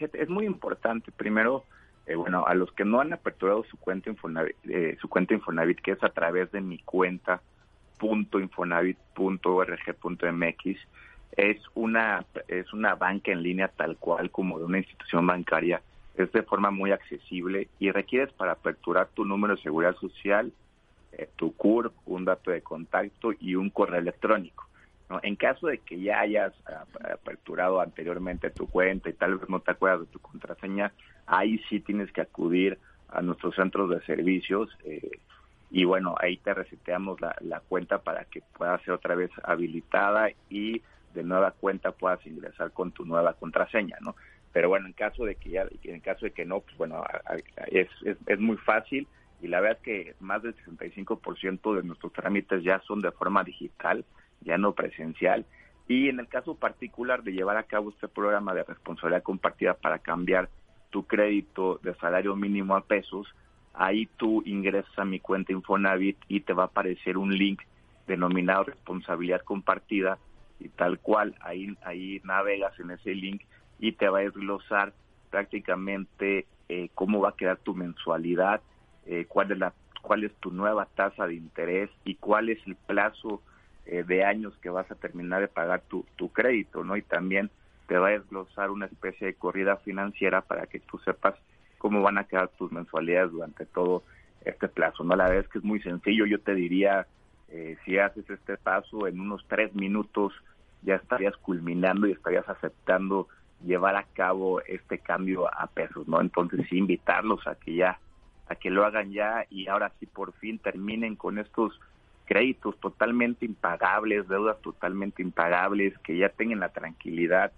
Es muy importante, primero, eh, bueno, a los que no han aperturado su cuenta Infonavit, eh, su cuenta Infonavit, que es a través de mi cuenta .infonavit.org.mx, es una es una banca en línea tal cual como de una institución bancaria es de forma muy accesible y requieres para aperturar tu número de seguridad social, eh, tu CURP, un dato de contacto y un correo electrónico. En caso de que ya hayas aperturado anteriormente tu cuenta y tal vez no te acuerdas de tu contraseña, ahí sí tienes que acudir a nuestros centros de servicios eh, y bueno, ahí te reseteamos la, la cuenta para que pueda ser otra vez habilitada y de nueva cuenta puedas ingresar con tu nueva contraseña, ¿no? Pero bueno, en caso de que ya, en caso de que no, pues bueno, es, es, es muy fácil y la verdad es que más del 65% de nuestros trámites ya son de forma digital, ya no presencial. Y en el caso particular de llevar a cabo este programa de responsabilidad compartida para cambiar tu crédito de salario mínimo a pesos, ahí tú ingresas a mi cuenta Infonavit y te va a aparecer un link denominado responsabilidad compartida y tal cual ahí ahí navegas en ese link y te va a desglosar prácticamente eh, cómo va a quedar tu mensualidad, eh, cuál es la cuál es tu nueva tasa de interés y cuál es el plazo eh, de años que vas a terminar de pagar tu, tu crédito, ¿no? Y también te va a desglosar una especie de corrida financiera para que tú sepas cómo van a quedar tus mensualidades durante todo este plazo, ¿no? La verdad es que es muy sencillo, yo te diría, eh, si haces este paso en unos tres minutos ya estarías culminando y estarías aceptando llevar a cabo este cambio a pesos, ¿no? Entonces sí invitarlos a que ya, a que lo hagan ya y ahora sí por fin terminen con estos créditos totalmente impagables, deudas totalmente impagables, que ya tengan la tranquilidad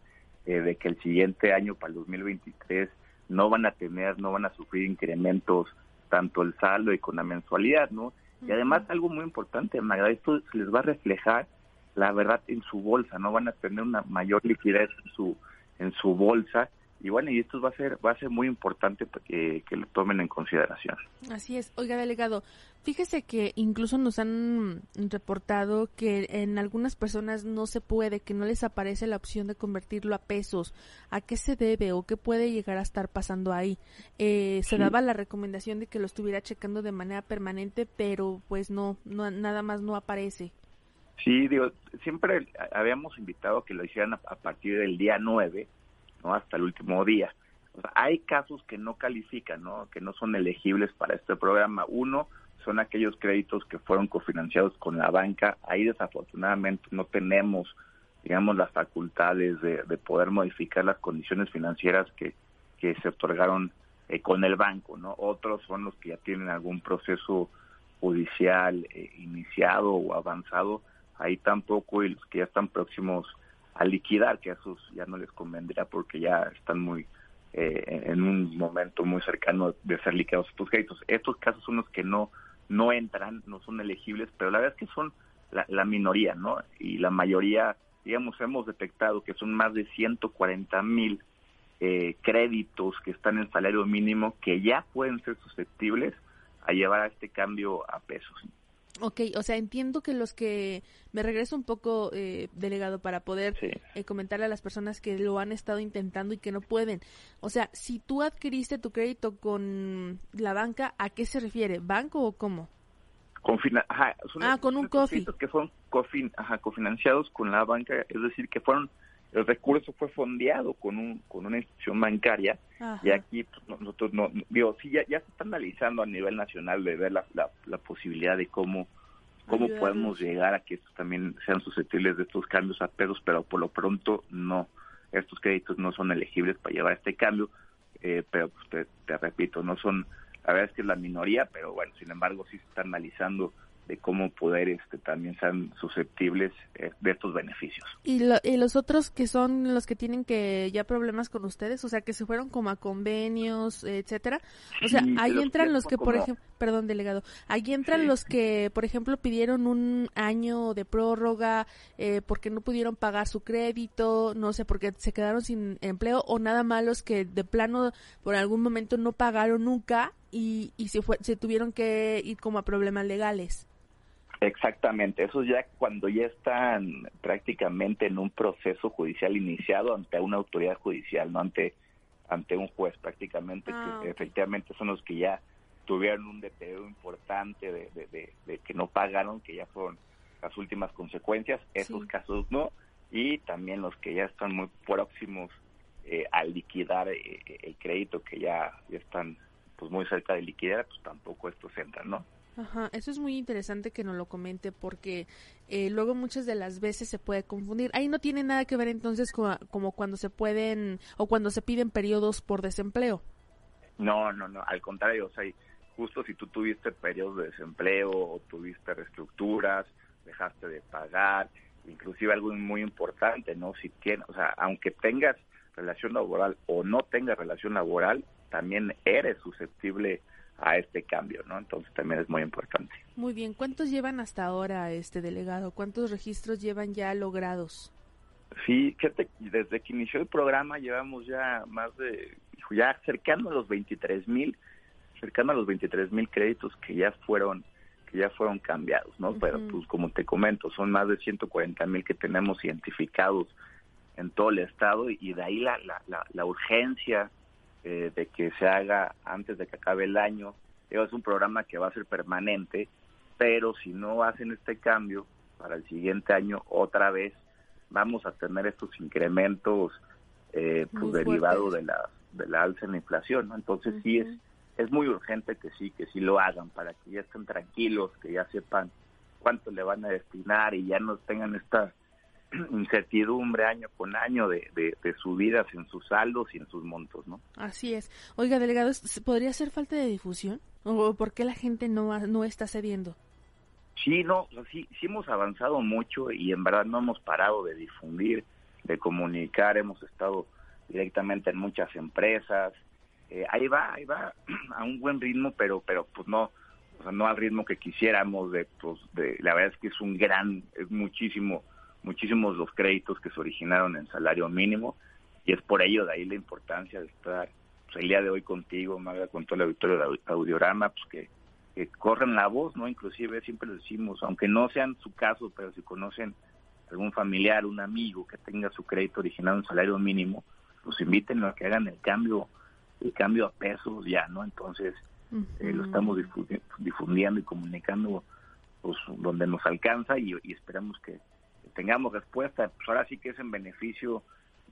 eh, de que el siguiente año para el 2023 no van a tener, no van a sufrir incrementos tanto el saldo y con la mensualidad, ¿no? Y además algo muy importante, Magda, esto les va a reflejar la verdad en su bolsa, no van a tener una mayor liquidez en su en su bolsa y bueno y esto va a ser va a ser muy importante que, que lo tomen en consideración. Así es. Oiga delegado fíjese que incluso nos han reportado que en algunas personas no se puede que no les aparece la opción de convertirlo a pesos. A qué se debe o qué puede llegar a estar pasando ahí eh, se daba la recomendación de que lo estuviera checando de manera permanente pero pues no no nada más no aparece. Sí, digo, siempre habíamos invitado a que lo hicieran a, partir del día 9, ¿no? Hasta el último día. O sea, hay casos que no califican, ¿no? Que no son elegibles para este programa. Uno son aquellos créditos que fueron cofinanciados con la banca. Ahí desafortunadamente no tenemos, digamos, las facultades de, de poder modificar las condiciones financieras que, que se otorgaron eh, con el banco, ¿no? Otros son los que ya tienen algún proceso judicial eh, iniciado o avanzado ahí tampoco y los que ya están próximos a liquidar, que a esos ya no les convendría porque ya están muy eh, en un momento muy cercano de ser liquidados estos créditos. Estos casos son los que no no entran, no son elegibles, pero la verdad es que son la, minoría, ¿no? Y la mayoría, digamos, hemos detectado que son más de 140 mil eh, créditos que están en salario mínimo que ya pueden ser susceptibles a llevar a este cambio a pesos. Ok, o sea, entiendo que los que me regreso un poco, eh, delegado, para poder eh, comentarle a las personas que lo han estado intentando y que no pueden. O sea, si tú adquiriste tu crédito con la banca, ¿a qué se refiere? ¿Banco o cómo? Con ajá, ah, con un cofi. Que fueron cofin ajá, cofinanciados con la banca, es decir, que fueron el recurso fue fondeado con un con una institución bancaria y aquí pues, nosotros no digo sí ya, ya se está analizando a nivel nacional de ver la, la, posibilidad de cómo cómo podemos llegar a que estos también sean susceptibles de estos cambios a pesos pero por lo pronto no. Estos créditos no son elegibles para llevar este cambio eh, pero pues, te, repito no son la verdad es que es la minoría pero bueno sin embargo sí se está analizando de cómo poder este, también sean susceptibles eh, de estos beneficios. ¿Y, los otros que son los que tienen que ya problemas con ustedes? O sea, que se fueron como a convenios, etcétera. O sea, ahí entran los que, por ejemplo, perdón, delegado, ahí entran los que, por ejemplo, pidieron un año de prórroga eh, porque no pudieron pagar su crédito, no sé, porque se quedaron sin empleo o nada malos que de plano por algún momento no pagaron nunca y, y se, fue, se tuvieron que ir como a problemas legales. Exactamente, eso ya cuando ya están prácticamente en un proceso judicial iniciado ante una autoridad judicial, no ante ante un juez prácticamente, que ah, efectivamente son los que ya tuvieron un deterioro importante de, que no pagaron, que ya fueron las últimas consecuencias, esos casos no, y también los que ya están muy próximos eh, a liquidar eh, el crédito, que ya, ya están pues muy cerca de liquidar, pues tampoco estos entran, ¿no? Ajá, eso es muy interesante que nos lo comente porque eh, luego muchas de las veces se puede confundir. Ahí no tiene nada que ver entonces como cuando se pueden o cuando se piden periodos por desempleo. No, no, no, al contrario, o sea, justo si tú tuviste periodos de desempleo o tuviste reestructuras, dejaste de pagar, inclusive algo muy importante, ¿no? Si tienes, o sea, aunque tengas relación laboral o no tengas relación laboral, también eres susceptible a este cambio, ¿no? Entonces también es muy importante. Muy bien, ¿cuántos llevan hasta ahora este delegado? ¿Cuántos registros llevan ya logrados? Sí, fíjate, desde que inició el programa llevamos ya más de, ya cercano a los 23 mil, cercano a los 23 mil créditos que ya fueron que ya fueron cambiados, ¿no? Pero pues como te comento, son más de 140 mil que tenemos identificados en todo el estado y de ahí la, la, la, la urgencia eh, de que se haga antes de que acabe el año. Es un programa que va a ser permanente, pero si no hacen este cambio para el siguiente año, otra vez vamos a tener estos incrementos eh, pues, derivados de la, de la alza en la inflación. ¿no? Entonces sí es, es muy urgente que sí, que sí lo hagan para que ya estén tranquilos, que ya sepan cuánto le van a destinar y ya no tengan esta incertidumbre año con año de, de, subidas en sus saldos y en sus montos, ¿no? Así es. Oiga, delegado, ¿podría ser falta de difusión? ¿O por qué la gente no, no está cediendo? Sí, no, sí, sí hemos avanzado mucho y en verdad no hemos parado de difundir, de comunicar, hemos estado directamente en muchas empresas. Eh, ahí va, ahí va a un buen ritmo, pero pero pues no, o sea, no al ritmo que quisiéramos de pues de la verdad es que es un gran, es muchísimo muchísimos los créditos que se originaron en salario mínimo y es por ello de ahí la importancia de estar pues, el día de hoy contigo, Magda, con todo el auditorio de Audiorama, pues que, corren la voz, ¿no? Inclusive siempre lo decimos, aunque no sean su caso, pero si conocen algún familiar, un amigo que tenga su crédito originado en salario mínimo, pues inviten a que hagan el cambio, el cambio a pesos ya, ¿no? Entonces, eh, lo estamos difundiendo y comunicando pues donde nos alcanza y esperamos que, tengamos respuesta, pues ahora sí que es en beneficio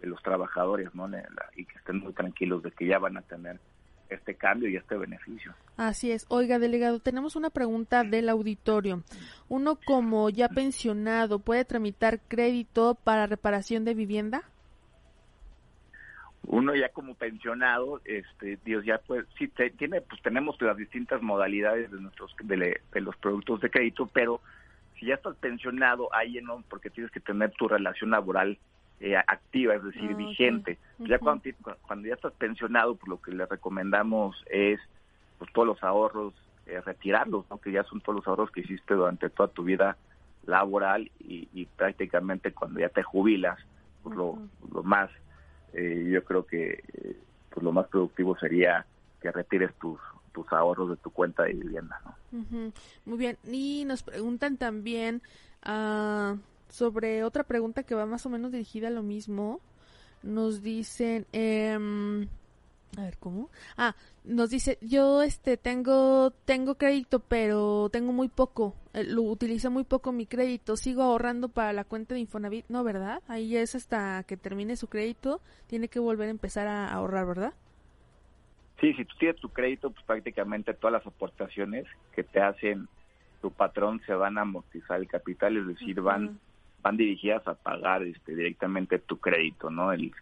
de los trabajadores, ¿no? Y que estén muy tranquilos de que ya van a tener este cambio y este beneficio. Así es. Oiga, delegado, tenemos una pregunta del auditorio. Uno como ya pensionado, ¿puede tramitar crédito para reparación de vivienda? Uno ya como pensionado, este, Dios ya pues sí tiene, pues tenemos las distintas modalidades de nuestros de, de los productos de crédito, pero si ya estás pensionado, ahí no, porque tienes que tener tu relación laboral eh, activa, es decir, ah, vigente. Ya cuando, cuando ya estás pensionado, pues lo que le recomendamos es pues todos los ahorros, eh, retirarlos, ¿no? que ya son todos los ahorros que hiciste durante toda tu vida laboral y, prácticamente cuando ya te jubilas, pues lo, lo más, eh, yo creo que pues lo más productivo sería que retires tus tus ahorros de tu cuenta de vivienda. ¿no? Muy bien. Y nos preguntan también uh, sobre otra pregunta que va más o menos dirigida a lo mismo. Nos dicen, eh, a ver cómo. Ah, nos dice, yo este tengo tengo crédito, pero tengo muy poco. Eh, lo utilizo muy poco mi crédito. Sigo ahorrando para la cuenta de Infonavit, no, ¿verdad? Ahí es hasta que termine su crédito, tiene que volver a empezar a ahorrar, ¿verdad? Sí, si tú tienes tu crédito, pues prácticamente todas las aportaciones que te hacen tu patrón se van a amortizar el capital, es decir, van van dirigidas a pagar este directamente tu crédito, ¿no? El,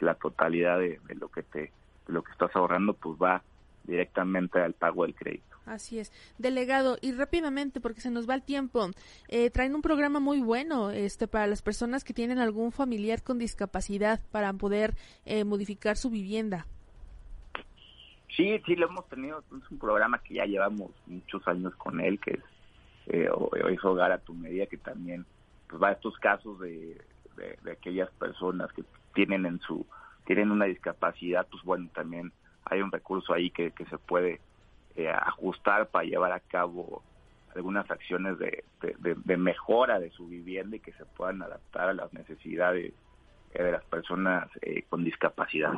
la totalidad de, lo que te lo que estás ahorrando pues va directamente al pago del crédito. Así es. Delegado, y rápidamente, porque se nos va el tiempo, eh, traen un programa muy bueno este, para las personas que tienen algún familiar con discapacidad para poder eh, modificar su vivienda. Sí, sí, lo hemos tenido. Es un programa que ya llevamos muchos años con él, que es, eh, es Hogar a tu Medida, que también pues, va a estos casos de, de, aquellas personas que tienen en su tienen una discapacidad, pues bueno, también hay un recurso ahí que, que se puede eh, ajustar para llevar a cabo algunas acciones de, de, mejora de su vivienda y que se puedan adaptar a las necesidades eh, de las personas eh, con discapacidad.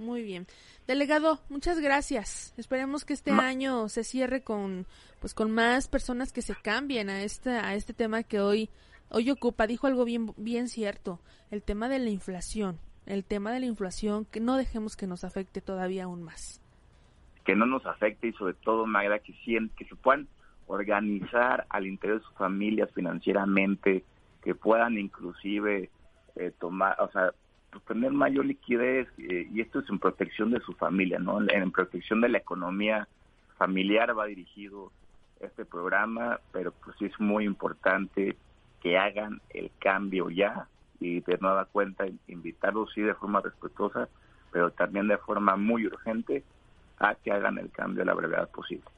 Muy bien. Delegado, muchas gracias. Esperemos que este año se cierre con pues con más personas que se cambien a este a este tema que hoy hoy ocupa. Dijo algo bien bien cierto, el tema de la inflación. El tema de la inflación que no dejemos que nos afecte todavía aún más. Que no nos afecte y sobre todo Magda que que se puedan organizar al interior de sus familias financieramente, que puedan inclusive eh, tomar, o sea, pues, tener mayor liquidez eh, y esto es en protección de su familia, ¿no? En, protección de la economía familiar va dirigido este programa, pero pues sí es muy importante que hagan el cambio ya y de nueva cuenta invitarlos sí de forma respetuosa, pero también de forma muy urgente a que hagan el cambio a la brevedad posible.